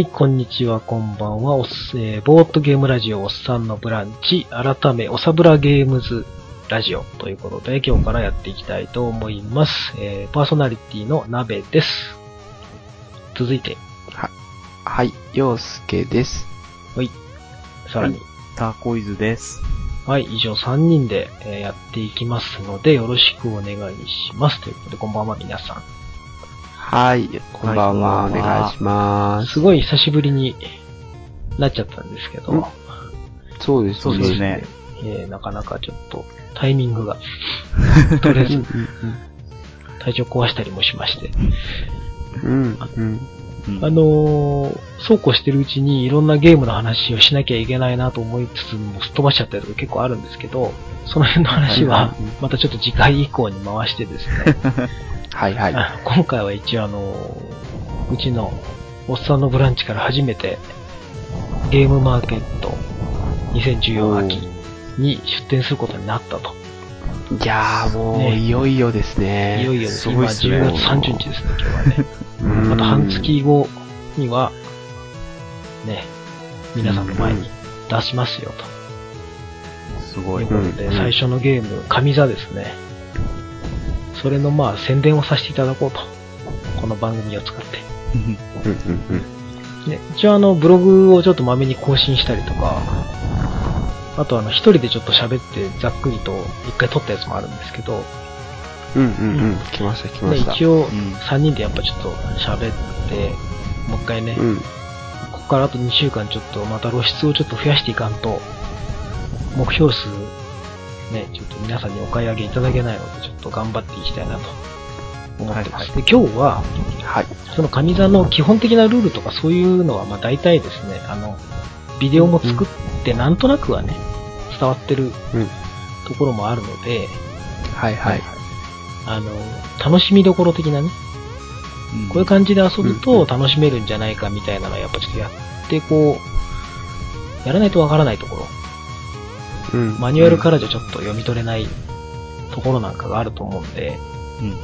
はい、こんにちは、こんばんは。おっすえーボートゲームラジオおっさんのブランチ、改め、おさぶらゲームズラジオということで、今日からやっていきたいと思います。えーパーソナリティの鍋です。続いて、はい、陽介です。さらに、ターコイズです。はい、以上3人で、えーやっていきますので、よろしくお願いします。ということで、こんばんは、皆さん。はい、こんばんは、はいお願いします。すごい久しぶりになっちゃったんですけど、んそうですね。そうですね。えーなかなかちょっとタイミングが 取れず、うんうん体調壊したりもしまして、うん。うん、あのーそうこうしてるうちにいろんなゲームの話をしなきゃいけないなと思いつつもすっ飛ばしちゃったりとか結構あるんですけど、その辺の話はまたちょっと次回以降に回してですね、はいはい。あ今回は一応あのーうちのおっさんのブランチから初めてゲームマーケット2014秋に出展することになったと。いやーもう、ねいよいよですね。いよいよです。すご今いっすね10月30日ですね、今日はね。うんまた半月後には、ね、皆さんの前に出しますよ、とすごい。いうことで、うん最初のゲーム、神座ですね。それのまあ宣伝をさせていただこうと。この番組を使って。うんうんうん。ね、一応あの、ブログをちょっとまめに更新したりとか、あとあの、一人でちょっと喋ってざっくりと一回撮ったやつもあるんですけど、うんうんうん。来ました来まね、した。一応うん三人でやっぱちょっと喋って、もう一回ね、うん。ここからあと2週間ちょっとまた露出をちょっと増やしていかんと、目標数、ね、ちょっと皆さんにお買い上げいただけないので、ちょっと頑張っていきたいなと思ってます。で、今日は、はい。その上座の基本的なルールとかそういうのは、まあ大体ですね、あの、ビデオも作ってなんとなくはね、伝わってるうん。ところもあるので、はいはい。あの、楽しみどころ的なね、こういう感じで遊ぶと楽しめるんじゃないかみたいなのはやっぱちょっとやってこう、やらないとわからないところ、うん。マニュアルからじゃちょっと読み取れないところなんかがあると思うんで。うん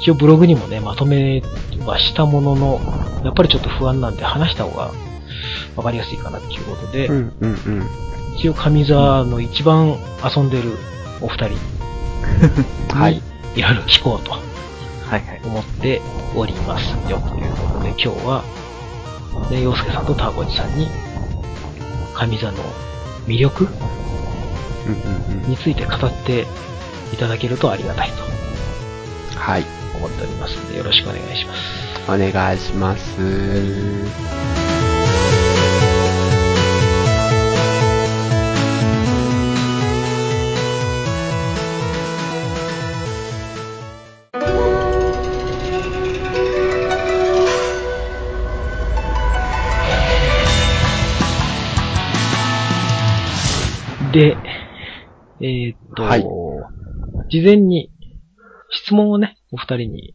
一応ブログにもね、まとめはしたものの、やっぱりちょっと不安なんで話した方がわかりやすいかなっていうことで、うんうんうん。一応上座の一番遊んでるお二人に、はい。いろいろ聞こうとはいはい。思っておりますよということで、今日は、ね、洋介さんとターコジさんに、上座の魅力うんうんうん。について語っていただけるとありがたいとはい。思っておりますので、よろしくお願いします。お願いします。で、えーっと、はい事前に質問をね、お二人に。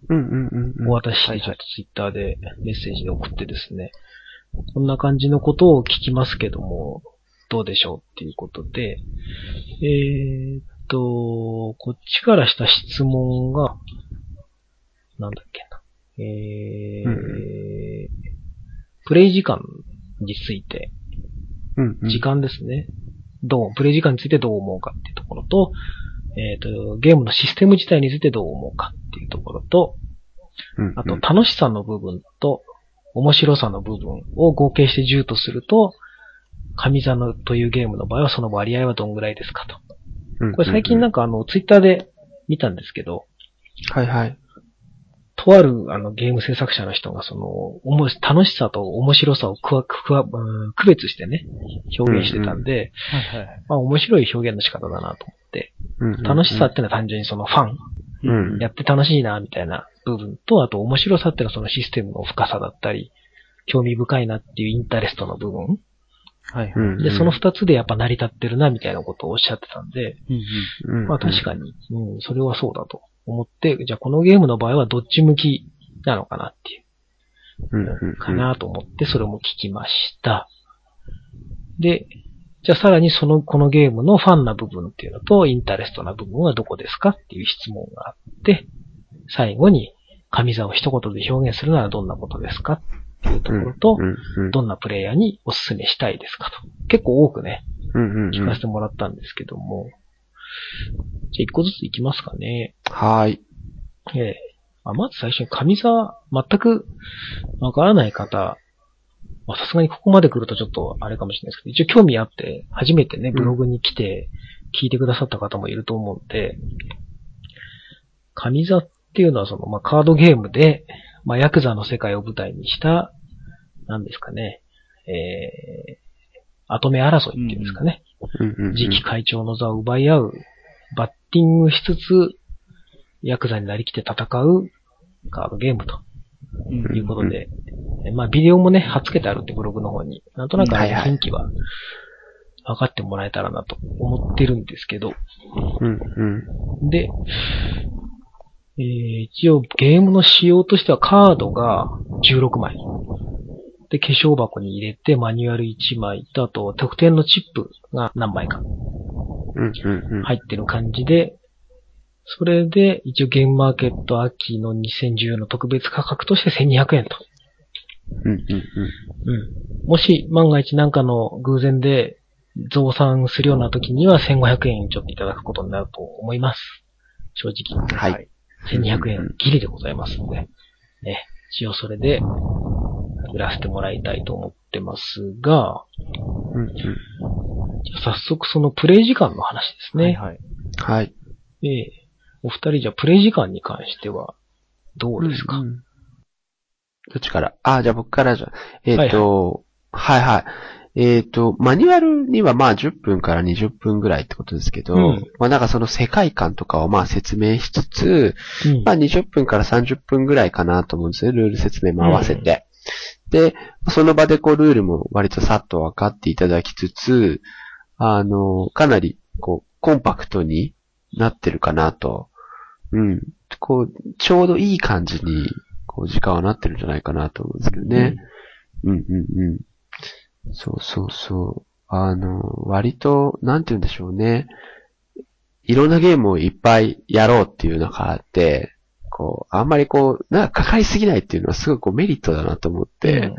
お渡しして、ちょっとツイッターでメッセージで送ってですね、こんな感じのことを聞きますけども、どうでしょうっていうことで、えーっと、こっちからした質問が、なんだっけな。えーうんプレイ時間について、うんうん。時間ですね。どう、プレイ時間についてどう思うかっていうところと、えっ、と、ゲームのシステム自体についてどう思うかっていうところと、うんうん。あと楽しさの部分と面白さの部分を合計して10とすると、神座のというゲームの場合はその割合はどんぐらいですかと。うん、これ最近なんかあの、ツイッターで見たんですけど、はいはい。とあるあのゲーム制作者の人がその、おも楽しさと面白さをくわくわ、うん区別してね、表現してたんで。まあ面白い表現の仕方だなと思って、うんうんうん。楽しさってのは単純にそのファン、うん。やって楽しいな、みたいな部分と、あと面白さってのはそのシステムの深さだったり、興味深いなっていうインタレストの部分。はい。で、その二つでやっぱ成り立ってるな、みたいなことをおっしゃってたんで、うんうん、まあ確かに、うん、それはそうだと思って、じゃあこのゲームの場合はどっち向きなのかなっていう。うんうんうん。かなと思って、それも聞きました。で、じゃあさらにその、このゲームのファンな部分っていうのと、インタレストな部分はどこですかっていう質問があって、最後に、神座を一言で表現するならどんなことですかっっていうところと、うんうんどんなプレイヤーにお勧めしたいですかと。結構多くね、うんうんうん聞かせてもらったんですけども。じゃあ一個ずついきますかね。はーい。ええあまず最初に上座、全くわからない方、まあさすがにここまで来るとちょっとあれかもしれないですけど、一応興味あって、初めてね、ブログに来て聞いてくださった方もいると思うんで、上座っていうのはその、まあカードゲームで、まあヤクザの世界を舞台にした、なんですかね、えー、後目争いっていうんですかね。うんうんうん。次期会長の座を奪い合う、バッティングしつつ、ヤクザになりきって戦うカードゲームとうん。いうことで、えまあビデオもね、貼っつけてあるってブログの方に、なんとなくあの雰囲気は分かってもらえたらなと思ってるんですけど、うんうん。で、えー一応ゲームの仕様としてはカードが16枚。で、化粧箱に入れてマニュアル1枚と、あと特典のチップが何枚かうんうんうん。入ってる感じで、それで一応ゲームマーケット秋の2014の特別価格として1200円と。うんうんうん。もし万が一なんかの偶然で増産するような時には1500円ちょっといただくことになると思います。正直。うん。はい。1200円ギリでございますので、ね、一応それで売らせてもらいたいと思ってますが、うんうん。じゃあ早速そのプレイ時間の話ですね。はいはい。はい。ええお二人じゃあプレイ時間に関してはどうですか、うんうんどっちから？あ、じゃあ僕からじゃあ。えっ、と、はい、はいえっ、と、マニュアルにはまあ10分から20分ぐらいってことですけど、うんまあなんかその世界観とかをまあ説明しつつ、うんまあ20分から30分ぐらいかなと思うんですよ。ルール説明も合わせて。で、その場でこうルールも割とさっと分かっていただきつつ、あの、かなりこうコンパクトになってるかなと。うん。こう、ちょうどいい感じに、こう時間はなってるんじゃないかなと思うんですけどね。うんうんうん。そうそうそう。あの、割と、なんて言うんでしょうね。いろんなゲームをいっぱいやろうっていうのがあって、こう、あんまりこう、なんかかかりすぎないっていうのはすごいこうメリットだなと思って、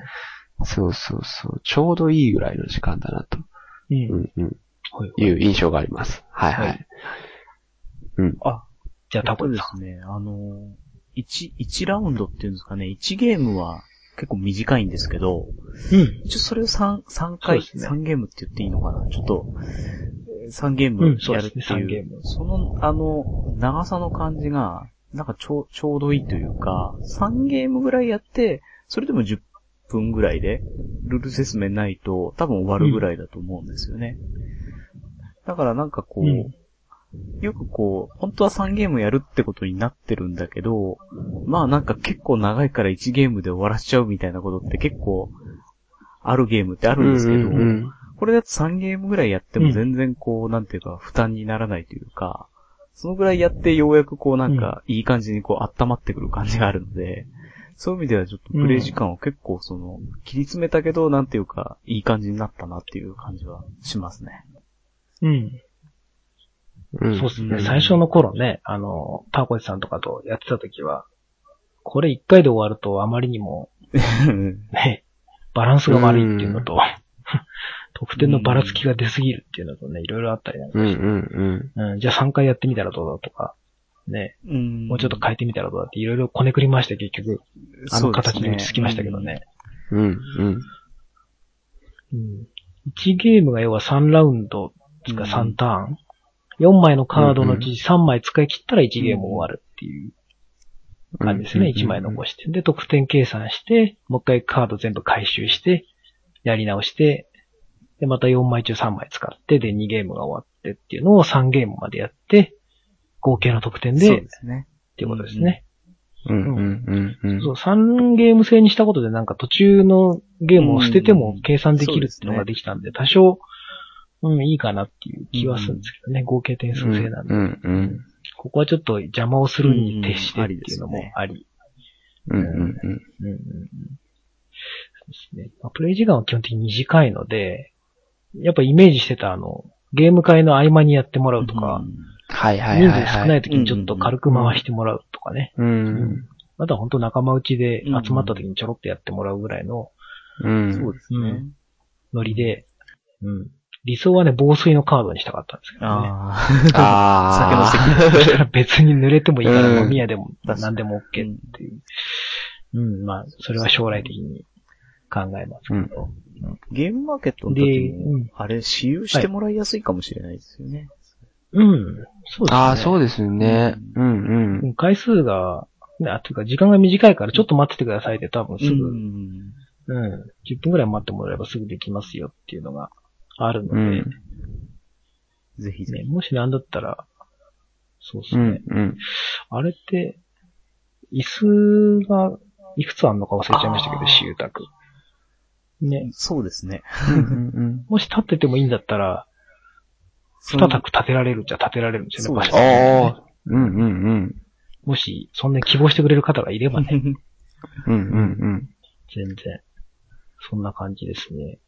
そうそうそう、ちょうどいいぐらいの時間だなと、うん。ううん。んうん、はいいう印象があります。はいは。はいあ、じゃあタコでですす。ね、あの、1、1ラウンドっていうんですかね、1ゲームは結構短いんですけど、うん。一応それを3、三回、ね三ゲームって言っていいのかな？ちょっと、えー3ゲームうんそうやるってですね三ゲいう、ームその、あの、長さの感じが、なんかちょう、ちょうどいいというか、3ゲームぐらいやって、それでも10分ぐらいで、ルール説明ないと多分終わるぐらいだと思うんですよね。だからなんかこう、うん。よくこう、本当は3ゲームやるってことになってるんだけど、まあなんか結構長いから1ゲームで終わらしちゃうみたいなことって結構あるゲームってあるんですけど、うんうんうんこれだと3ゲームぐらいやっても全然こう、なんていうか負担にならないというか、そのぐらいやってようやくこうなんかいい感じにこう温まってくる感じがあるので、そういう意味ではちょっとプレイ時間を結構その、切り詰めたけど、なんていうか、いい感じになったなっていう感じはしますね。うん。うんそうですね。うん最初の頃ね、あの、タコチさんとかとやってた時は、これ一回で終わるとあまりにも、ね、バランスが悪いっていうのと、得点のばらつきが出すぎるっていうのとね、いろいろあったりなんかしてうんうんうん。うん、じゃあ3回やってみたらどうだとか、ね、うんもうちょっと変えてみたらどうだっていろいろこねくりまして結局、あの形に落ち着きましたけどね。うんうん。うん。1ゲームが要は3ラウンドつかうん3ターン、4枚のカードのうち3枚使い切ったら1ゲーム終わるっていう感じですね。1枚残して。で、得点計算して、もう一回カード全部回収して、やり直して、で、また4枚中3枚使って、で、2ゲームが終わってっていうのを3ゲームまでやって、合計の得点そうで、ですね。っていうことですね。うんうんうんうん。そう、3ゲーム制にしたことでなんか途中のゲームを捨てても計算できるっていうのができたんで、多少、うん、いいかなっていう気はするんですけどね、合計点数制なんで。うんうんここはちょっと邪魔をするに徹してっていうのもあり。うんうんうん。うんうんうんそうですね。まあプレイ時間は基本的に短いので、やっぱイメージしてたあの、ゲーム会の合間にやってもらうとか、はいはい人はいはい。数少ない時にちょっと軽く回してもらうとかね。う。うんあとは本当仲間内で集まった時にちょろっとやってもらうぐらいのうん。そうですね。ノリで、うん。理想はね、防水のカードにしたかったんですけどね。あああ。そしたら別に濡れてもいいからうん飲み屋でも何でも OK っていう。うん、まあ、それは将来的に考えますけど。あ。ゲームマーケットので時もうん、あれ、私有してもらいやすいかもしれないですよね。うん、そうですね。ああ、そうですよね。うんうん。うん回数が、ね、あ、というか時間が短いからちょっと待っててくださいって多分すぐ、ううん、ん。10分くらい待ってもらえばすぐできますよっていうのがあるので、うん。ね、ぜひぜひ。もしなんだったら、そうですね。うんうん。あれって、椅子がいくつあるのか忘れちゃいましたけど、私有宅。ね。そうですね。うんうん もし立っててもいいんだったら、二択立てられるっちゃ立てられるんですよね、場所ああ。うんうんうん。もし、そんなに希望してくれる方がいればね、うんうんうん。全然。そんな感じですね。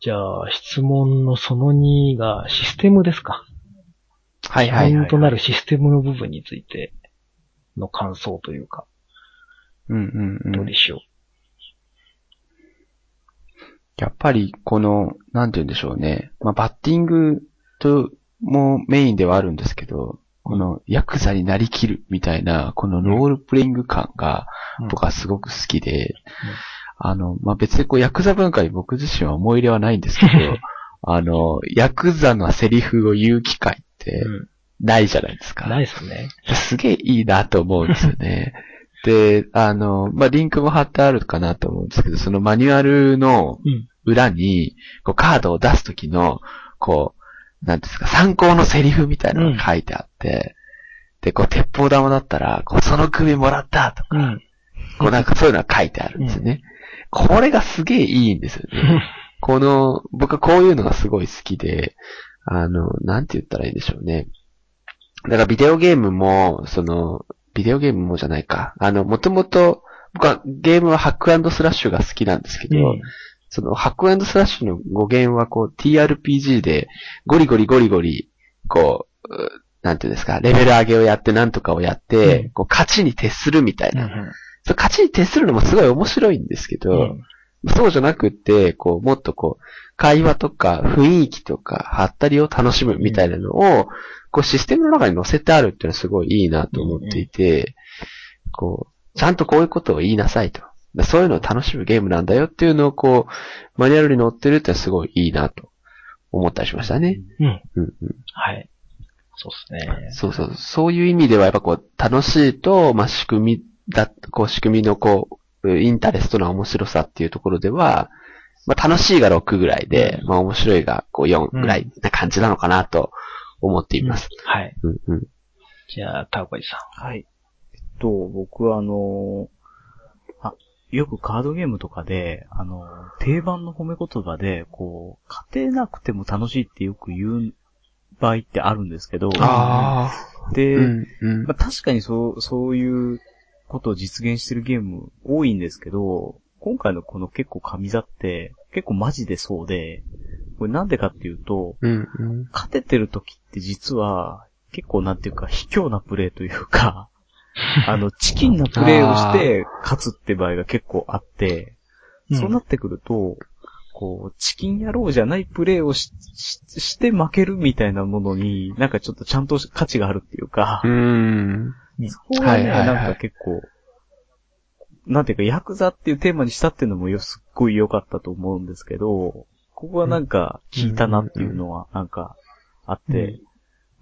じゃあ、質問のその2がシステムですか。はいはいはい。ポイントなるシステムの部分についての感想というか、うんうんうんどうで。しょやっぱり、この、なんて言うんでしょうね。まあ、バッティングと、もメインではあるんですけど、この、ヤクザになりきるみたいな、このロールプレイング感が、うん僕はすごく好きで、あの、まあ、別にこう、ヤクザ文化に僕自身は思い入れはないんですけど、あの、ヤクザのセリフを言う機会って。ないじゃないですか。ないですね。すげえいいなと思うんですよね。で、あの、まあ、リンクも貼ってあるかなと思うんですけど、そのマニュアルのうん。裏に、こうカードを出すときの、こう、なんですか、参考のセリフみたいなのが書いてあって、で、こう、鉄砲玉だったら、こう、その首もらったとか、うん。こう、なんかそういうのが書いてあるんですよね。これがすげえいいんですよね。この、僕はこういうのがすごい好きで、あの、なんて言ったらいいでしょうね。だからビデオゲームも、その、ビデオゲームもじゃないか。あの、もともと、僕はゲームはハックスラッシュが好きなんですけど、うんそのハックスラッシュの語源はこう TRPG でゴリゴリゴリゴリ、こう、うなんていうんですか、レベル上げをやってなんとかをやって、うんこう勝ちに徹するみたいな。うんそう勝ちに徹するのもすごい面白いんですけど、うんそうじゃなくって、こう、もっとこう、会話とか雰囲気とか、はったりを楽しむみたいなのを、こう、システムの中に載せてあるっていうのはすごいいいなと思っていて、こう、ちゃんとこういうことを言いなさいと。そういうのを楽しむゲームなんだよっていうのをこう、マニュアルに載ってるってすごいいいなと思ったりしましたね。うん。うんうん。はい。そうですね。そうそう。そういう意味ではやっぱこう、楽しいと、まあ、仕組みだ、こう、仕組みのこう、インタレストな面白さっていうところでは、まあ、楽しいが6ぐらいで、まあ、面白いがこう4ぐらいな感じなのかなと思っています。はい。うんうん。じゃあ、タオコジさはい。えっと、僕はあのあ、よくカードゲームとかで、あの、定番の褒め言葉で、こう、勝てなくても楽しいってよく言う場合ってあるんですけど。で、うんうんまあ、確かにそう、そういうことを実現してるゲーム多いんですけど、今回のこの結構神座って結構マジでそうで、これなんでかっていうと、うんうん。勝ててる時って実は結構なんていうか卑怯なプレイというか、あの、チキンなプレイをして勝つって場合が結構あって、ん。そうなってくると、こう、チキン野郎じゃないプレイをししして負けるみたいなものに、なんかちょっとちゃんと価値があるっていうか、うん。そこはいはいはいなんか結構、なんていうか、ヤクザっていうテーマにしたっていうのもよ、すっごい良かったと思うんですけど、ここはなんか、効いたなっていうのは、なんか、あって、うん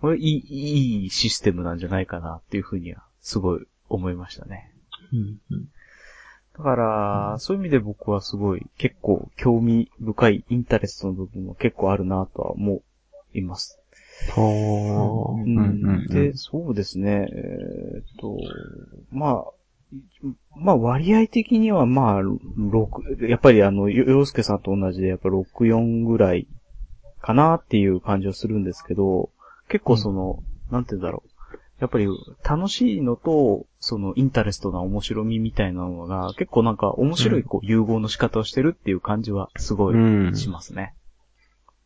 これいい、いいシステムなんじゃないかなっていうふうには、すごい思いましたね。うんうんだから、そういう意味で僕はすごい、結構興味深いインタレストの部分も結構あるなとは思います。ほー。ううんうんん。で、そうですね。えーっと、まあ、まあ割合的にはまあ、6、やっぱりあの、よ洋介さんと同じでやっぱ6、4ぐらいかなっていう感じはするんですけど、結構その、なんて言うんだろう。やっぱり楽しいのと、そのインタレストな面白みみたいなのが、結構なんか面白いこう融合の仕方をしてるっていう感じはすごいうん。しますね。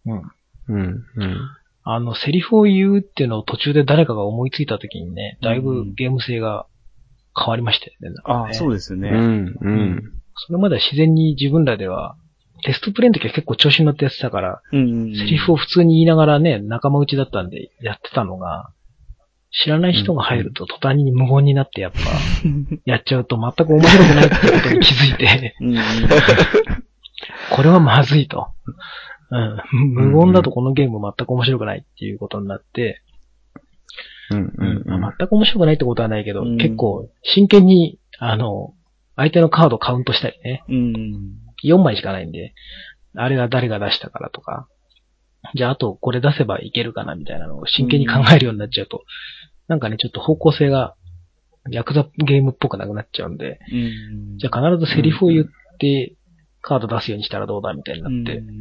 うん。うん。うん。あの、セリフを言うっていうのを途中で誰かが思いついた時にね、だいうんぶゲーム性が変わりましたよね。なんかねああ、そうですよね。うん、うん。それまでは自然に自分らでは、テストプレイの時は結構調子に乗ってやってたから、うん。セリフを普通に言いながらね、仲間内だったんでやってたのが、知らない人が入ると途端に無言になってやっぱ、やっちゃうと全く面白くないってことに気づいて、うん。これはまずいと。うん。無言だとこのゲーム全く面白くないっていうことになって、うん、うん。まあ全く面白くないってことはないけど、うん結構真剣に、あの、相手のカードカウントしたりね、うん。4枚しかないんで、あれが誰が出したからとか、じゃああとこれ出せばいけるかなみたいなのを真剣に考えるようになっちゃうと、なんかね、ちょっと方向性が、ヤクザゲームっぽくなくなっちゃうんで、うん。じゃあ必ずセリフを言って、カード出すようにしたらどうだみたいになって、うん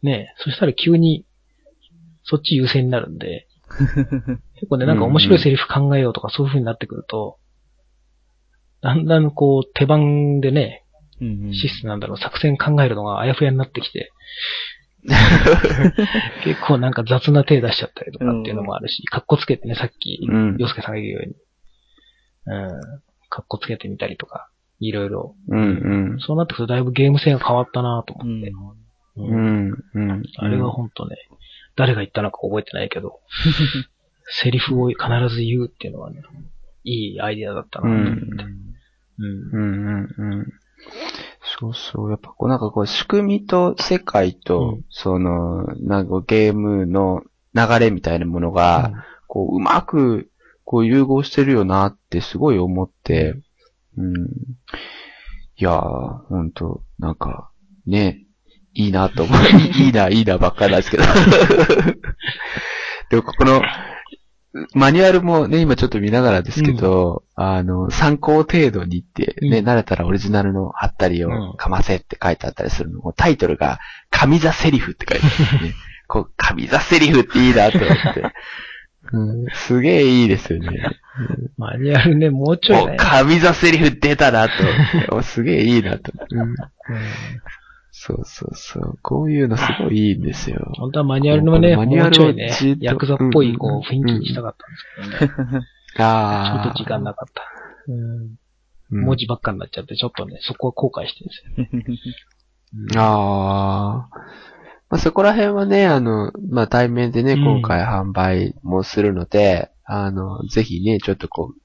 ねそしたら急に、そっち優先になるんで、結構ね、なんか面白いセリフ考えようとかそういう風になってくると、だんだんこう手番でね、うん。シスなんだろう、作戦考えるのがあやふやになってきて、結構なんか雑な手出しちゃったりとかっていうのもあるし、カッコつけてね、さっきうん、洋介さんが言うように、うん、カッコつけてみたりとか、いろいろ。うん、そうなってくるとだいぶゲーム性が変わったなと思って。ううんん、うん。あれは本当ね、誰が言ったのか覚えてないけど、セリフを必ず言うっていうのはね、いいアイディアだったなと思って。うん。うんうんうん。そうそう。やっぱこうなんかこう仕組みと世界と、うんその、なんかゲームの流れみたいなものが、こううまくこう融合してるよなってすごい思って、うん。いやー、ほんと、なんか、ね、いいなと思う。いいな、いいなばっかりなんですけど。でも、この、マニュアルもね、今ちょっと見ながらですけど、あの、参考程度にってね、うん慣れたらオリジナルの貼ったりうんをかませって書いてあったりするのも、タイトルが、神座セリフって書いてあるんですね。こう、神座セリフっていいなと思って。うん、すげえいいですよね。マニュアルね、もうちょいおね。、神座セリフ出たなと思って。おすげえいいなと思って。うんうんそうそうそう。こういうのすごいいいんですよ。本当はマニュアルのね、マニュアルをもうちょいねヤクザっぽいこうんう雰囲気にしたかったんですけどね。ちょああ。っと時間なかった。うんうん文字ばっかになっちゃって、ちょっとね、そこは後悔してるんですよね。ああ。まあ、そこら辺はね、あの、まあ、対面でね、うん今回販売もするので、あの、ぜひね、ちょっとこう、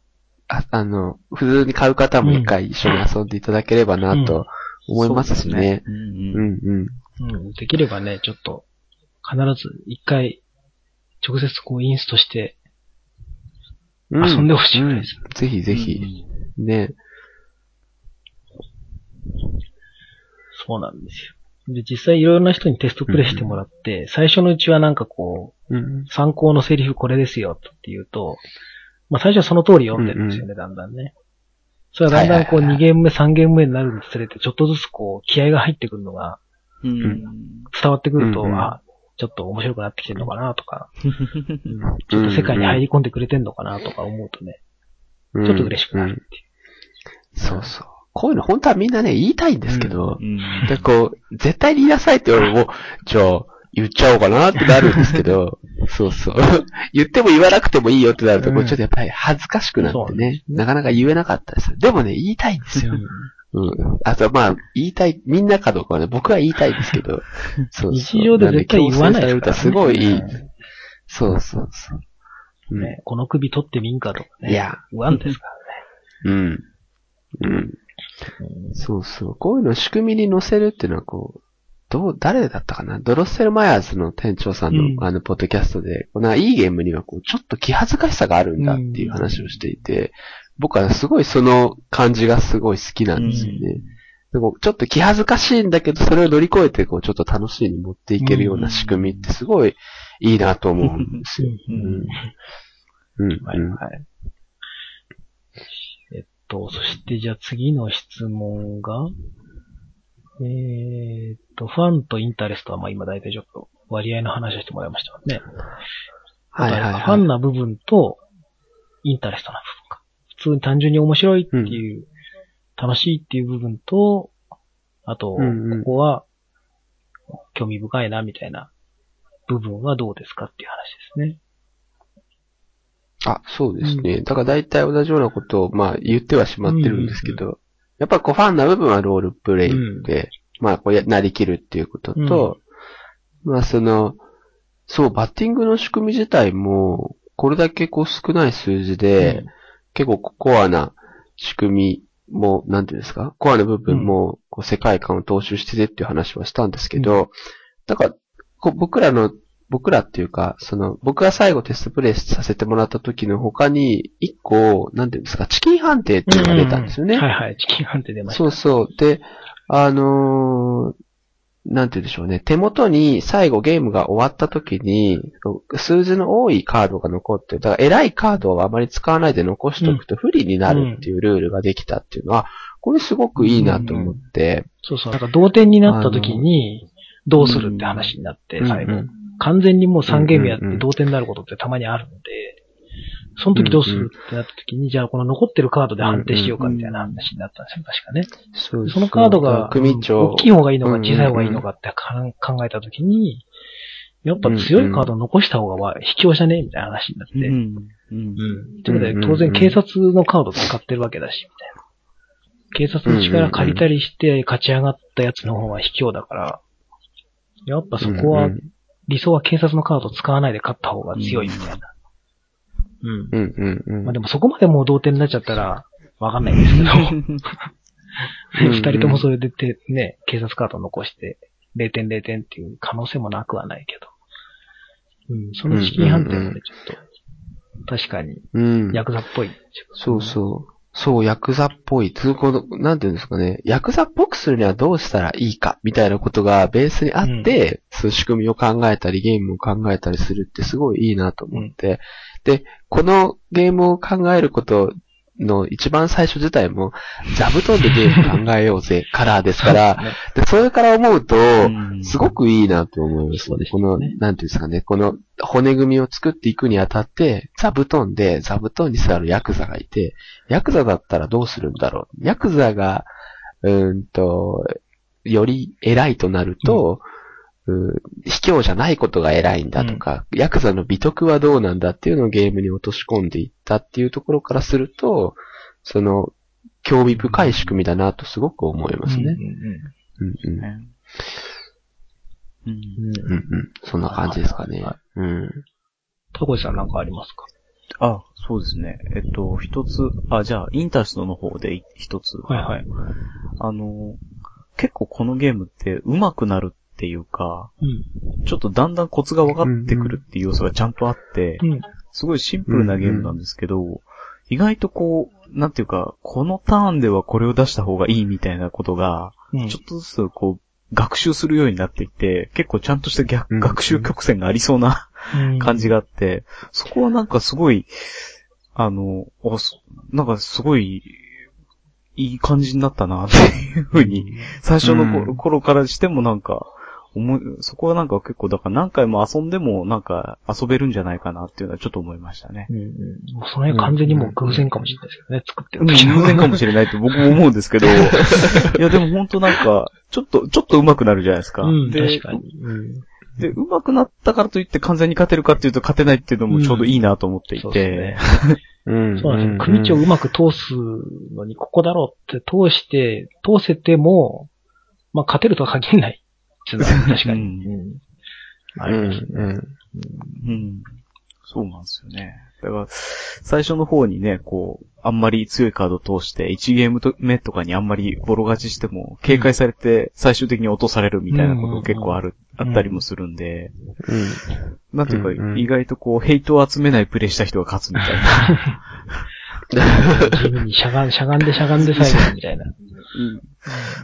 ああの、普通に買う方も一回一緒に遊んでいただければなと思いますしそうですね。うんううんんうん。うん、できればね、ちょっと、必ず一回、直接こうインストしてうん遊んでほしいぐらいです。ぜひぜひ、ね。そうなんですよ。で、実際いろいろな人にテストプレイしてもらって、最初のうちはなんかこうんう、参考のセリフこれですよって言うと、まあ最初はその通り読んでるんですよね、だんだんね。それはだんだんこうはいはいはい2ゲーム目、3ゲーム目になるにつれて、ちょっとずつこう気合が入ってくるのがうん。伝わってくると、あ、ちょっと面白くなってきてるのかなとか、うん。ちょっと世界に入り込んでくれてんのかなとか思うとね、うん。ちょっと嬉しくなるっていう。そうそう。こういうの本当はみんなね、言いたいんですけど、うん。で、こう、絶対に言いなさいって言われるも、じゃあ、言っちゃおうかなってなるんですけど、そうそう。言っても言わなくてもいいよってなると、こうちょっとやっぱり恥ずかしくなってねなかなか言えなかったです。でもね、言いたいんですよ。うん。あと、まあ、言いたい、みんなかどうかはね、僕は言いたいですけど、そうそう。日常で絶対言わないから、すごいいい。うんそうそうそう。うんね、この首取ってみんかとかね。いや、言わんですからね。うん。うん。うんそうそう。こういうのを仕組みに載せるっていうのは、こう、どう、誰だったかな？ドロッセルマイヤーズの店長さんの、うん。あの、ポッドキャストで、このいいゲームには、こう、ちょっと気恥ずかしさがあるんだっていう話をしていて、僕はすごいその感じがすごい好きなんですよね。でもちょっと気恥ずかしいんだけど、それを乗り越えて、こう、ちょっと楽しいに持っていけるような仕組みってすごいいいなと思うんですよ。うん。うん。うん。はいはい。えっと、そしてじゃあ次の質問が、えーっと、ファンとインタレストはまあ今大体ちょっと割合の話をしてもらいましたね。はいはいはい。ファンな部分とインタレストな部分か。普通に単純に面白いっていう、楽しいっていう部分と、あと、うんうんここは興味深いなみたいな部分はどうですかっていう話ですね。あ、そうですね。だから大体同じようなことを、まあ言ってはしまってるんですけど、やっぱこうファンな部分はロールプレイで、まあこうや、なりきるっていうことと、まあその、そう、バッティングの仕組み自体も、これだけこう少ない数字で、結構コアな仕組みも、なんていうんですか、コアな部分も、こう世界観を踏襲しててっていう話はしたんですけど、だから、こう僕らの、僕らっていうか、その、僕が最後テストプレイさせてもらった時の他に、一個、なんていうんですか、チキン判定っていうのが出たんですよね。はいはい、チキン判定出ました。そうそう。で、あのーなんて言うんでしょうね。手元に最後ゲームが終わった時に、数字の多いカードが残って、だから偉いカードをあまり使わないで残しておくと不利になるっていうルールができたっていうのは、これすごくいいなと思って。そうそう。なんか同点になった時に、どうするって話になって、最後。完全にもう3ゲームやって同点になることってたまにあるので、その時どうするってなった時に、じゃあこの残ってるカードで判定しようかみたいな話になったんですよ、確かね。そうそのカードが。大きい方がいいのか小さい方がいいのかって考えた時に、やっぱ強いカードを残した方が卑怯じゃねえみたいな話になって。うん。うん。うん。ということで、当然警察のカードを使ってるわけだし、みたいな。警察の力借りたりして勝ち上がったやつの方が卑怯だから、やっぱそこは、理想は警察のカードを使わないで勝った方が強いみたいな。うん。うんうんうん。まあでもそこまでもう同点になっちゃったら、わかんないんですけど、二人ともそれでて、ね、警察カード残して、0点0点っていう可能性もなくはないけど。うん、そのチキン判定もね、ちょっと、確かに、うん。ヤクザっぽい。そうそう。そう、ヤクザっぽい。通行の、なんていうんですかね。ヤクザっぽくするにはどうしたらいいか、みたいなことがベースにあって、そういう仕組みを考えたり、ゲームを考えたりするってすごいいいなと思って。で、このゲームを考えることの一番最初自体も、座布団でゲーム考えようぜ、からですから、でそれから思うと、すごくいいなと思います。そうですこの、なんていうんですかね、この骨組みを作っていくにあたって、座布団で座布団に座るヤクザがいて、ヤクザだったらどうするんだろう。ヤクザが、うーんと、より偉いとなると、うー卑怯じゃないことが偉いんだとか、ヤクザの美徳はどうなんだっていうのをゲームに落とし込んでいったっていうところからすると、その、興味深い仕組みだなとすごく思いますね。うんうんうんうんねうん。うんうんうん。そんな感じですかねは。うん。タコイさんなんかありますか？あ、そうですね。えっと、一つ、あ、じゃあ、インターストの方で一つ。はいはい。あの、結構このゲームって上手くなるっていうか、うん。ちょっとだんだんコツが分かってくるっていう要素がちゃんとあって、うん。すごいシンプルなゲームなんですけど、意外とこう、なんていうか、このターンではこれを出した方がいいみたいなことが、うん。ちょっとずつこう、学習するようになっていって、結構ちゃんとした逆うん学習曲線がありそうな感じがあって、そこはなんかすごい、あの、なんかすごい、いい感じになったな、っていうふうに、最初の頃からしてもなんか、思い、そこはなんか結構、だから何回も遊んでもなんか遊べるんじゃないかなっていうのはちょっと思いましたね。うんうん。もうその辺完全にもう偶然かもしれないですけどね、作ってる偶時の然かもしれないって僕も思うんですけど、いやでも本当なんか、ちょっと、ちょっと上手くなるじゃないですか。うん、で確かに。うん。で、上手くなったからといって完全に勝てるかっていうと勝てないっていうのもちょうどいいなと思っていそうてですね。うん。そうなんですよ。組長をうまく通すのに、ここだろうって通して、通せても、まあ、勝てるとは限らない。っていうのは確かに。うんうん。あうん。りますね。うん。うん。そうなんですよね。だから、最初の方にね、こう、あんまり強いカードを通して、1ゲーム目とかにあんまりボロ勝ちしても、警戒されて最終的に落とされるみたいなこと結構ある、あったりもするんで、なんていうか、うんうん意外とこう、ヘイトを集めないプレイした人が勝つみたいな。地味にしゃがん、しゃがんでしゃがんで最後みたいな。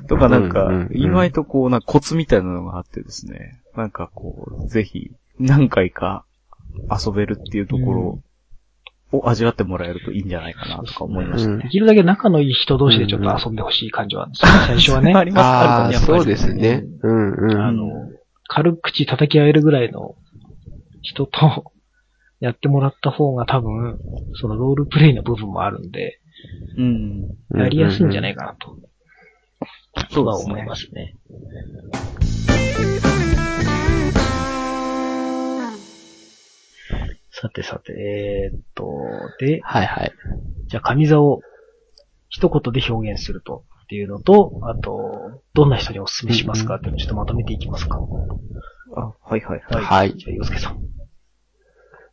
とかなんか意外とこう、なんかコツみたいなのがあってですね、なんかこう、ぜひ、何回か遊べるっていうところを味わってもらえるといいんじゃないかなとか思いましたね。できるだけ仲のいい人同士でちょっと遊んでほしい感じはあるんですよね、最初はね。ありますああ、やっぱりそうですね。うんうん。あの、軽口叩き合えるぐらいの人とやってもらった方が多分、そのロールプレイの部分もあるんで、うん。やりやすいんじゃないいかなと。そうですねは思いま。すね。さてさて、えーっと、で、はいはい。じゃあ上座を一言で表現するとっていうのと、あと、どんな人にお勧めしますかっていうのをちょっとまとめていきますか。あ、はいはいはい。はいじゃあ、洋介さん。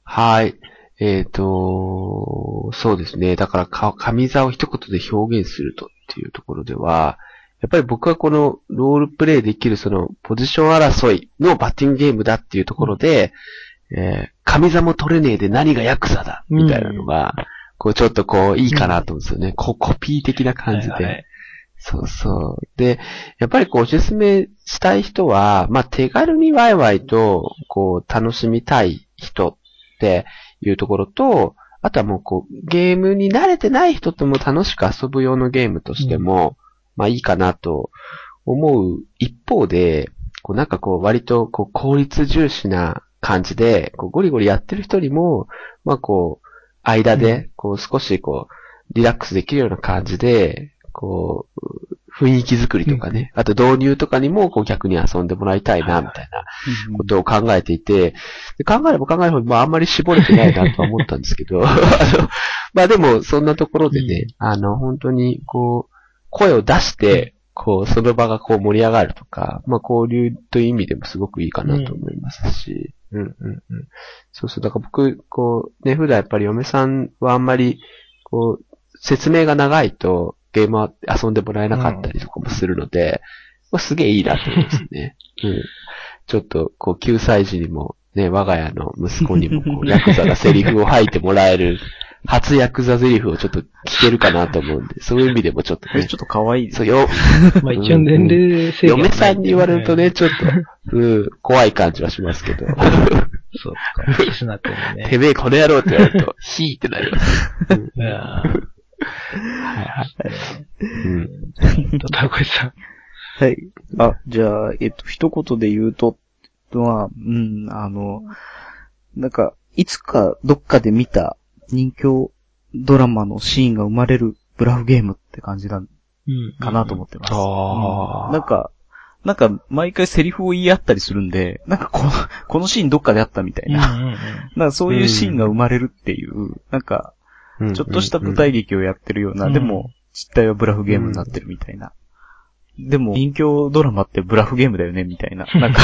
はい。えっ、と、そうですね。だからか、上座を一言で表現するとっていうところでは、やっぱり僕はこのロールプレイできるそのポジション争いのバッティングゲームだっていうところで、えー上座も取れねえで何がヤクザだみたいなのが、こうちょっとこういいかなと思うんですよね。こうコピー的な感じで。はいはいそうそう。で、やっぱりこうおすすめしたい人は、まあ手軽にワイワイとこう楽しみたい人っていうところと、あとはもうこうゲームに慣れてない人とも楽しく遊ぶ用のゲームとしても、まあいいかなと思う一方で、こうなんかこう割とこう効率重視な感じで、こうゴリゴリやってる人にも、まあこう、間で、こう少しこう、リラックスできるような感じで、こう、雰囲気作りとかね、あと導入とかにもこう逆に遊んでもらいたいな、みたいなことを考えていて、で考えれば考えるほど、まああんまり絞れてないなとは思ったんですけど、あのまあでもそんなところでね、あの本当にこう、声を出して、こう、その場がこう盛り上がるとか、まあ交流という意味でもすごくいいかなと思いますし、うん、うん、うん。そうそう、だから僕、こう、ね、普段やっぱり嫁さんはあんまり、こう、説明が長いとゲームは遊んでもらえなかったりとかもするので、まあ、すげえいいなと思いますね。うん。ちょっと、こう、9歳児にも、ね、我が家の息子にも、こう、ヤクザがセリフを吐いてもらえる、初ヤクザセリフをちょっと聞けるかなと思うんで、そういう意味でもちょっとねちょ、っと可愛いですそう、よ、まあ一応年齢制限はない嫁さんに言われるとね、ちょっと、うん、怖い感じはしますけど。そうか。キスナ君もね。てめえこの野郎って言われると、ヒーってなります。はいはい。うん。ーと、タコイさん。はい。あ、じゃあ、えっと、一言で言うと、は、うん、あの、なんか、いつかどっかで見た人気ドラマのシーンが生まれるブラフゲームって感じなんうん。かなと思ってます。あーうんなんか、なんか、毎回セリフを言い合ったりするんで、なんかこの、このシーンどっかであったみたいな。うんうんうん。なんかそういうシーンが生まれるっていう、なんか、ちょっとした舞台劇をやってるような、うんでも、実態はブラフゲームになってるみたいな。でも、人形ドラマってブラフゲームだよね、みたいな。なんか、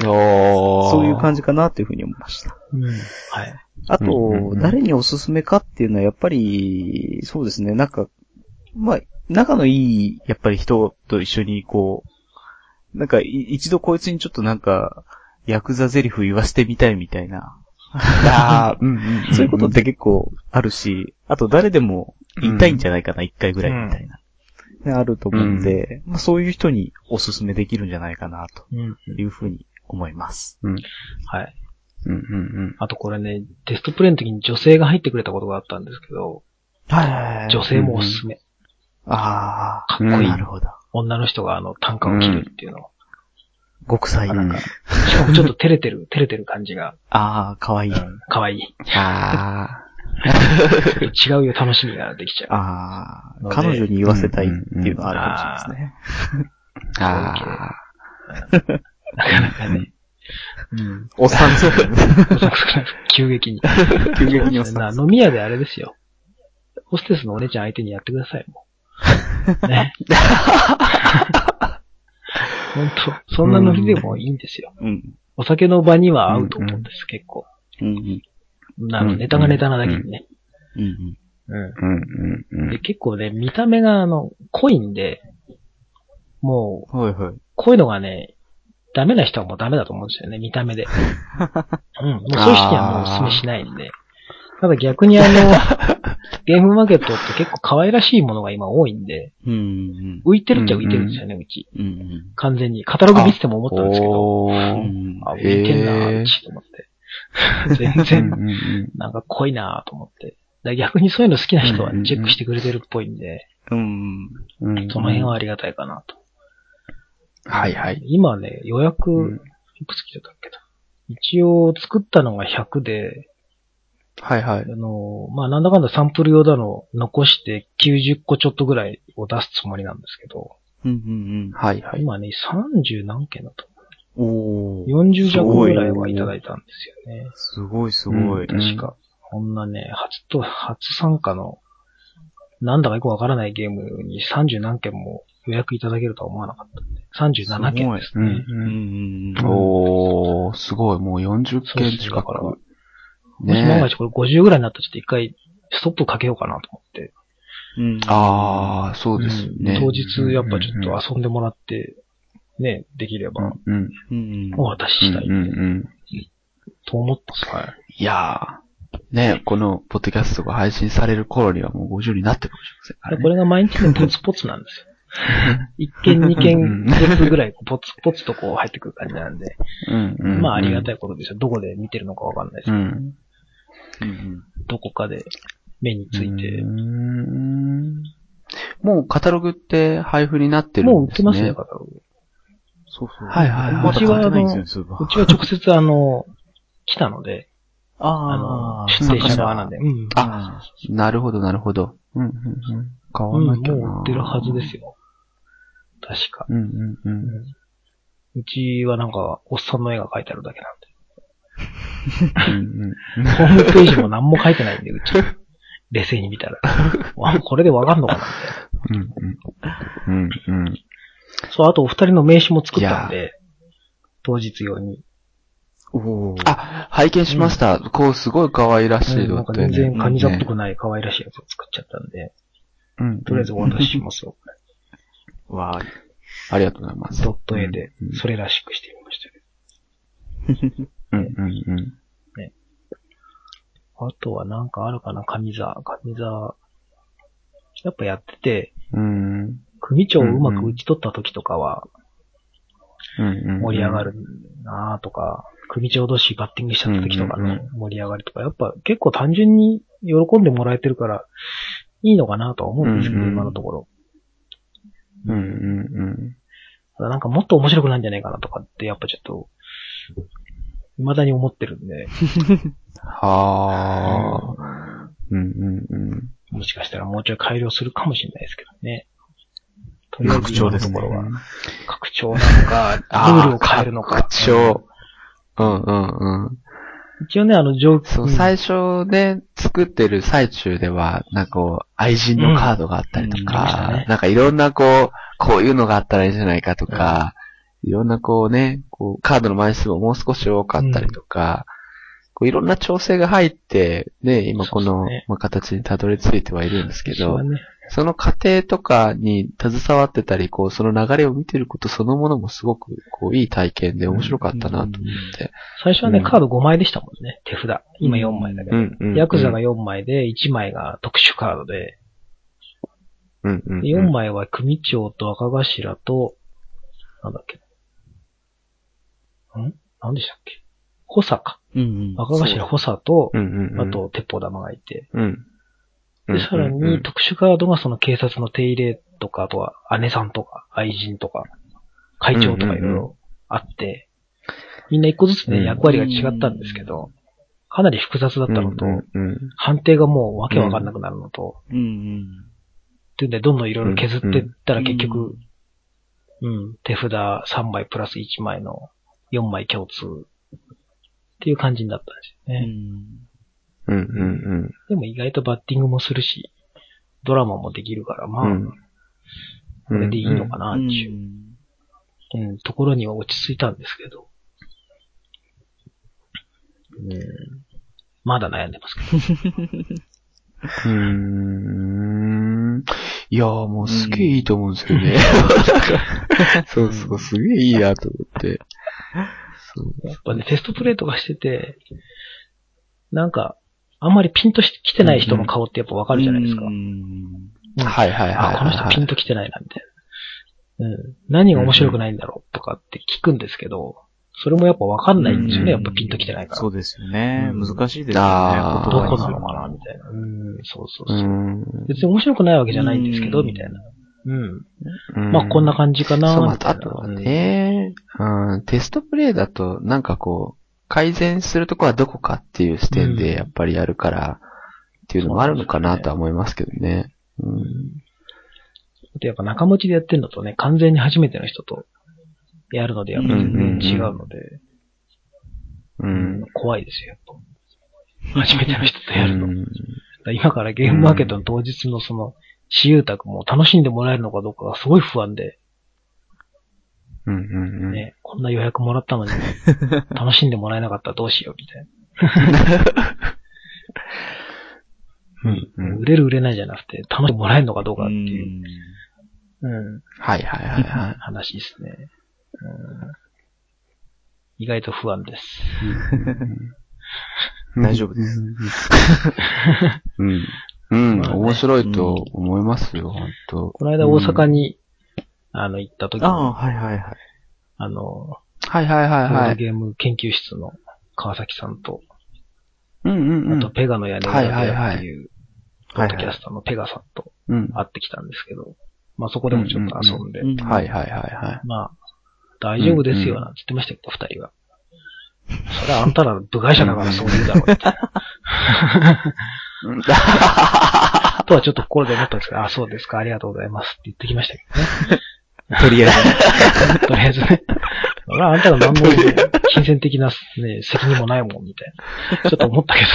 そういう感じかなっていうふうに思いました。うん。はい。あと、うんうんうん誰におすすめかっていうのは、やっぱり、そうですね、なんか、まあ、仲のいい、やっぱり人と一緒に、こう、なんか、い一度こいつにちょっとなんか、ヤクザゼリフ言わせてみたいみたいな。あー うんうんそういうことって結構あるし、あと誰でも言いたいんじゃないかな、一、回ぐらいみたいな。ねあると思うんで、まあそういう人におすすめできるんじゃないかな、とうん。いうふうに思います。はい。うんうんうん。あとこれね、テストプレイの時に女性が入ってくれたことがあったんですけど、はい女性もおすすめ。ああ、かっこいい。なるほど。女の人があの短歌を切るっていうの。極彩。うんしかもちょっと照れてる、照れてる感じが、ああ、かわいい。うん、かわいい。あ 違うよ、楽しみができちゃう。ああ彼女に言わせたいっていうのはあるかもしれないですね。ー。あなかなかね。うん。おっさんそうだね。急激に。急激におっさ。なん飲み屋であれですよ。ホステスのお姉ちゃん相手にやってください、もう。ね。本当そんなノリでもいいんですよ。うん。お酒の場には合うと思うんです、結構。うん。あの、ネタがネタなだけにね。うん。うん。ーうんうんうで、ん。結構ね、見た目があの、濃いんで、もう、はいはい。こういうのがね、ダメな人はもうダメだと思うんですよね、見た目で。うん。もうそういう人にはもうお勧めしないんで。ただ逆にあの、ゲームマーケットって結構可愛らしいものが今多いんで、うん。浮いてるっちゃ浮いてるんですよね、うち。うん。完全に。カタログ見てても思ったんですけど、おうーん。あ、浮いてんなちと思って。全うん然、うんうんなんか濃いなと思って。だから逆にそういうの好きな人はチェックしてくれてるっぽいんで、うん。うんその辺はありがたいかなと。はいはい。今ね、予約、うんいくつ来てたっけな。一応作ったのが100で、はいはいあ。の、まあ、なんだかんだサンプル用だの残して90個ちょっとぐらいを出すつもりなんですけど、うん。うん。はいはい。今ね、30何件だと思おー。40弱ぐらいはいただいたんですよね。すごいすごい。うん確か。こんなね、初と、初参加の、なんだかよくわからないゲームに30何件も予約いただけるとは思わなかったんで。37件ですうんね。うんうんうん。おー、すごい、もう40件近そうそうだからく。もし万が一これ50ぐらいになったらちょっと一回ストップかけようかなと思って。うん。あー、そうですよね。うん当日やっぱちょっと遊んでもらって、ね、できればうん、うん。お渡ししたいうん、うん、うん。と思ってます。はい。いやー、ね、このポッドキャストが配信される頃にはもう50になってるかもしれませんからね。これが毎日ね、ポツポツなんですよ。一件二件ずつぐらいポツポツとこう入ってくる感じなんで、うん、うん。まあありがい。たいことですよ。どこで見てるのかわかんないですけど、うん。うんうん。どこかで目についてうー、んもうカタログって配布になってるもうん売ですね。ってますね、カタログ。そうそう。はいはいはいまだ買ってないんですよね、そうちは直接あの、来たので、あの、あー出店者側なんで、うん。あなるほど、なるほど。うん、うん、うん。買わうん、なきゃな、もう売ってるはずですよ。確か。うん、うん、うん。うちはなんか、おっさんの絵が描いてあるだけなんで。うんうん ホームページも何も書いてないんで、うち。冷静に見たら。わこれでわかんのかなみたいな。うんうん。うんうん。そう、あとお二人の名刺も作ったんで、当日用に。おー。あ、拝見しました。こう、すごい可愛らしいなんかドット絵ね全然カニ座っぽくない可愛らしいやつを作っちゃったんで、うん。とりあえずお渡ししますよ。わーい。ありがとうございます。ドット絵でうん、それらしくしてみましたけど。うんうんうん。あとはなんかあるかな、神座。神座。やっぱやってて、うん。組長をうまく打ち取った時とかは。盛り上がるなとか、組長同士バッティングしちゃった時とかの盛り上がりとか、やっぱ結構単純に喜んでもらえてるから、いいのかなとは思うんですけど、うんうん今のところ。うんうんうん。ただなんかもっと面白くないんじゃないかなとかって、やっぱちょっと、未だに思ってるんで、はあ。うんうんうん。もしかしたらもうちょい改良するかもしれないですけどね。拡張ですね。今のところは、拡張なのか、ルールを変えるのか。拡張。うんうんうん。一応ね、あの、上そう、最初ね、作ってる最中では、なんかこう、愛人のカードがあったりとうん。うん。ね、なんかいろんなこう、こういうのがあったらいいんじゃないかとか、いろんなこうね、こう、カードの枚数ももう少し多かったりとか、こういろんな調整が入って、ね、今この、まあ、形にたどり着いてはいるんですけどね、その過程とかに携わってたり、こう、その流れを見てることそのものもすごく、こう、いい体験で面白かったなと思って。最初はね、うんカード5枚でしたもんね、手札。今4枚だけど。うんうん。ヤクザが4枚で、1枚が特殊カードで、うんうんうん。で4枚は組長と赤頭と、なんだっけ。ん？なんでしたっけ？補佐か。うんうん。赤頭補佐と、うんうんうん。あと鉄砲玉がいて。うん。で、さらに特殊カードがその警察の手入れとか、あとは姉さんとか愛人とか、会長とかいろいろあって、みんな一個ずつね、うん。役割が違ったんですけど、かなり複雑だったのと、判定がもうわけわかんなくなるのと、う。っていうんで、どんどんいろいろ削っていったら結う局ん、うん、手札3枚プラス1枚の4枚共通っていう感じになったんですようね。ん。うんうんでも意外とバッティングもするし、ドラマもできるから、まあ、うん。これでいいのかな、うんっていう、うん、ところには落ち着いたんですけど、うん、まだ悩んでますけど。うーん。いやーもうすげえいいと思うんですよね。そうそう、すげえいいなと思って。そうやっぱね、テストプレイとかしてて、なんか、あんまりピンとしてきてない人の顔ってやっぱわかるじゃないですか。うんうんはいはいはいはい。あ、この人ピンときてないな、みたいな。うん。何が面白くないんだろうとかって聞くんですけど、それもやっぱわかんないんですよね、やっぱピンときてないから。そうですよね。うん難しいですよね。どこなのかな、みたいな。うん、そうそううそう。ん。別に面白くないわけじゃないんですけど、うんみたいな。うん。うんまあ、こんな感じかな、そう、まみたいなたあとはね、うん、テストプレイだと、なんかこう、改善するとこはどこかっていう視点うんでやっぱりやるから、っていうのもあるのかなとは思いますけどね。うん。あとやっぱ仲持ちでやってるのとね、完全に初めての人とやるのでやっぱ全然違うので、うん。怖いですよ、やっぱ初めての人とやるの。うん今からゲームマーケットの当日のその、私有宅も楽しんでもらえるのかどうかがすごい不安で、うんうんうん。ね、こんな予約もらったのに、楽しんでもらえなかったらどうしようみたい うんうな。ん売れる売れないじゃなくて、楽しんでもらえるのかどうかっていう、んうん、はいはいはいはい。話ですね、うん。意外と不安です。大丈夫です。うん。うん。面白いと思いますよ、本当この間大阪に、あの、行った時に、ああ、あはいはいはい。の、はいはいはいボーはい。ドゲーム研究室の川崎さんと、うんうんうん。あとペガの屋根裏部屋っていう、ポはいはいッドキャスターのペガさんとうん。会ってきたんですけど、まあそこでもちょっと遊んで、うんはいはいはいはい。まあ、大丈夫ですよ、なんて言ってましたけど、二人は。それはあんたら部外者だからそう言うだろう、みたいな。とはちょっと心で思ったんですけど、あ、そうですか、ありがとうございますって言ってきましたけどね。とりあえず。とりあえずね。あんたら何の金銭的な、ね、責任もないもん、みたいな。ちょっと思ったけど。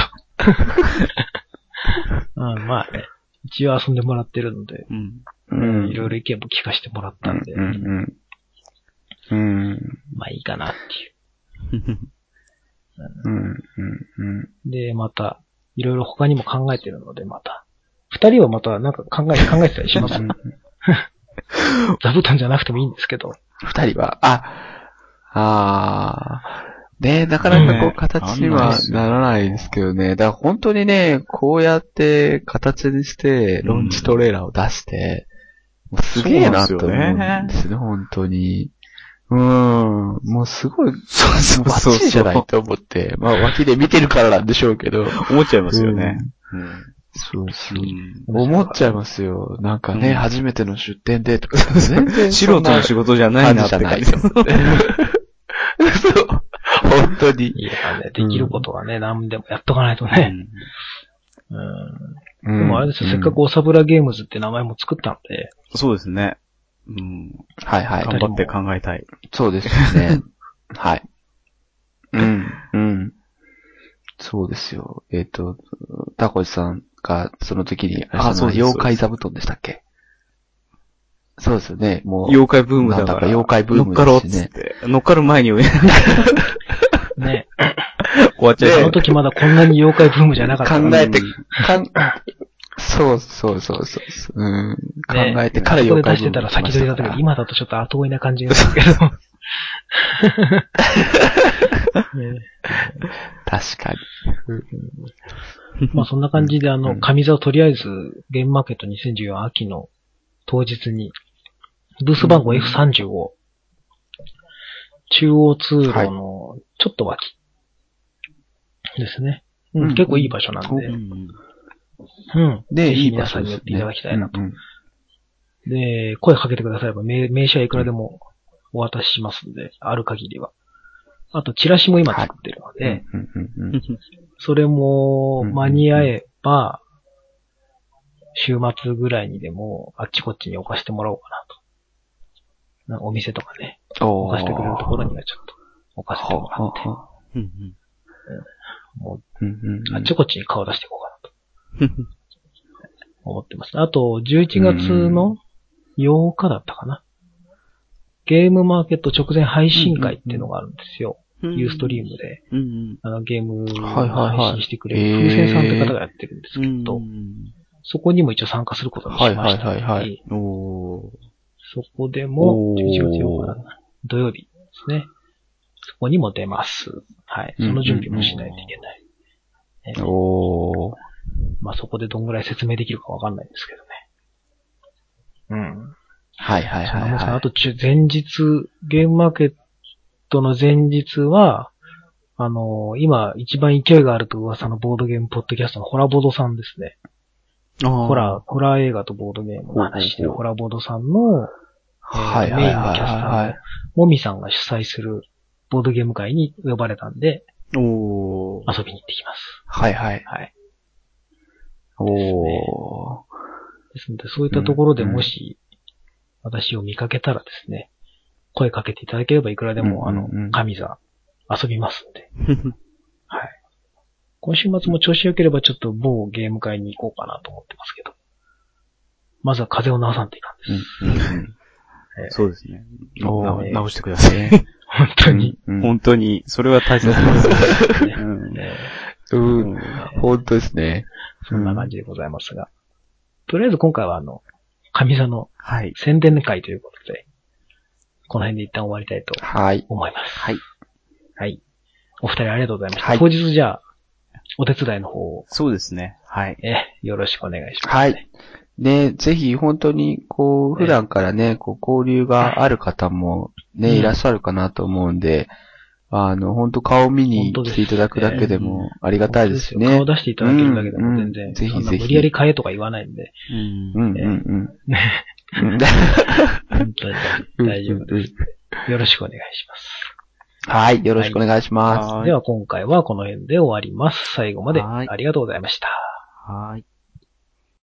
うん、まあね。一応遊んでもらってるので、うん。うん。いろいろ意見も聞かせてもらったんで、うんうんうん。うん。まあいいかなっていう。うんうんうん。で、また、いろいろ他にも考えてるので、また。二人はまたなんか考え、考えてたりします？座布団じゃなくてもいいんですけど。二人は、あ、あー、ねなかなかこう形にはならないですけどね。だから本当にね、こうやって形にして、ロンチトレーラーを出して、もうすげえなと思うんですね、本当に。うん、もうすごい、そうそうバッそうチリじゃないと思って、まあ脇で見てるからなんでしょうけど。思っちゃいますよね。うん。そうそうう。ん思っちゃいますよ。なんかね、うん初めての出店でとか、全然素人の仕事じゃないなって感感じ。そう。本当に。いやね、できることはね、何でもやっとかないとね。うん。ででもあれですよ、せっかくオサブラゲームズって名前も作ったので、そうですね。うん。はいはい。頑張って考えたい。そうですね。はい。うん、うん。そうですよ。えっ、と、タコチさんがその時に、あれそのあそうです妖怪座布団でしたっけ？そうですよね。もう、妖怪ブームだから。なんだか妖怪ブーム乗っかろうっって。乗っかる前に終 ね、わっちゃうあの時まだこんなに妖怪ブームじゃなかった考えて、かん、そうそうそうそう。うん、考ねえてからそこで妖怪出してたら先取りだったけど、今だとちょっと後追いな感じがするけど。ね確かに。まあそんな感じで、あの、うん上座をとりあえず、ゲームマーケット2014秋の当日に、ブース番号 F30 を、中央通路のちょっと脇ですね。うんうん結構いい場所なんで、うんうん。で、ぜひいい場所に寄っていただきたいなと。で、声かけてくだされば名名刺はいくらでもお渡ししますんで、ある限りは。あと、チラシも今作ってるので、それもうん間に合えば、週末ぐらいにでもあっちこっちに置かしてもらおうかなと。なお店とかね、お置かしてくれるところにはちょっと置かせてもらって、うんうん。もうんうんうあっちこっちに顔出していこうかなと。思ってます。あと、11月の8日だったかな。ゲームマーケット直前配信会っていうのがあるんですよ。ユーストリームで、うんうんあのゲームを配信してくれる、風船さんって方がやってるんですけど、うんそこにも一応参加することにしましたはいはいはいそこでも、おー11月8日土曜日ですね。そこにも出ます。はい。その準備もしないといけない。ねおー。まあそこでどんぐらい説明できるかわかんないんですけどね。うん。はいはいはいはい。あと、前日、ゲームマーケットの前日は、あの今一番勢いがあると噂のボードゲームポッドキャストのホラボードさんですね。ホラー、ホラー映画とボードゲームの話で、ほうほうほうホラボードさんの、えーはいはいはいメインのキャスター。もみさんが主催するボードゲーム会に呼ばれたんで、おー遊びに行ってきます。はいはい。はい。おー。ですので、そういったところでうんもし、私を見かけたらですね、声かけていただければいくらでも、うんうんうんあの、神座遊びますんで。はい。今週末も調子良ければちょっと某ゲーム会に行こうかなと思ってますけど。まずは風邪を治さんといかんです。うんうんうんえーそうですね。おーな直してください。本当に。うん本当に、それは大切です。ねうんえうん。ー本当ですね。そんな感じでございますが。とりあえず今回はあの、神座のはい。宣伝会ということで、この辺で一旦終わりたいとはい。思います。はい。はい。お二人ありがとうございました。はい当日じゃあ、お手伝いの方を、そうですね。はい。え、よろしくお願いします、はい。ね、ぜひ本当に、こう、普段からね、こう、交流がある方もね、うんいらっしゃるかなと思うんで、あの、本当顔見に来ていただくだけでもありがたいですね。顔出していただけるだけでも全然、ぜひぜひ無理やり変えとか言わないんで、うんうん。ね、うん 本当に大丈夫。です。よろしくお願いします。はい、よろしくお願いします。はいでは今回はこの辺で終わります。最後まではいありがとうございました。はい。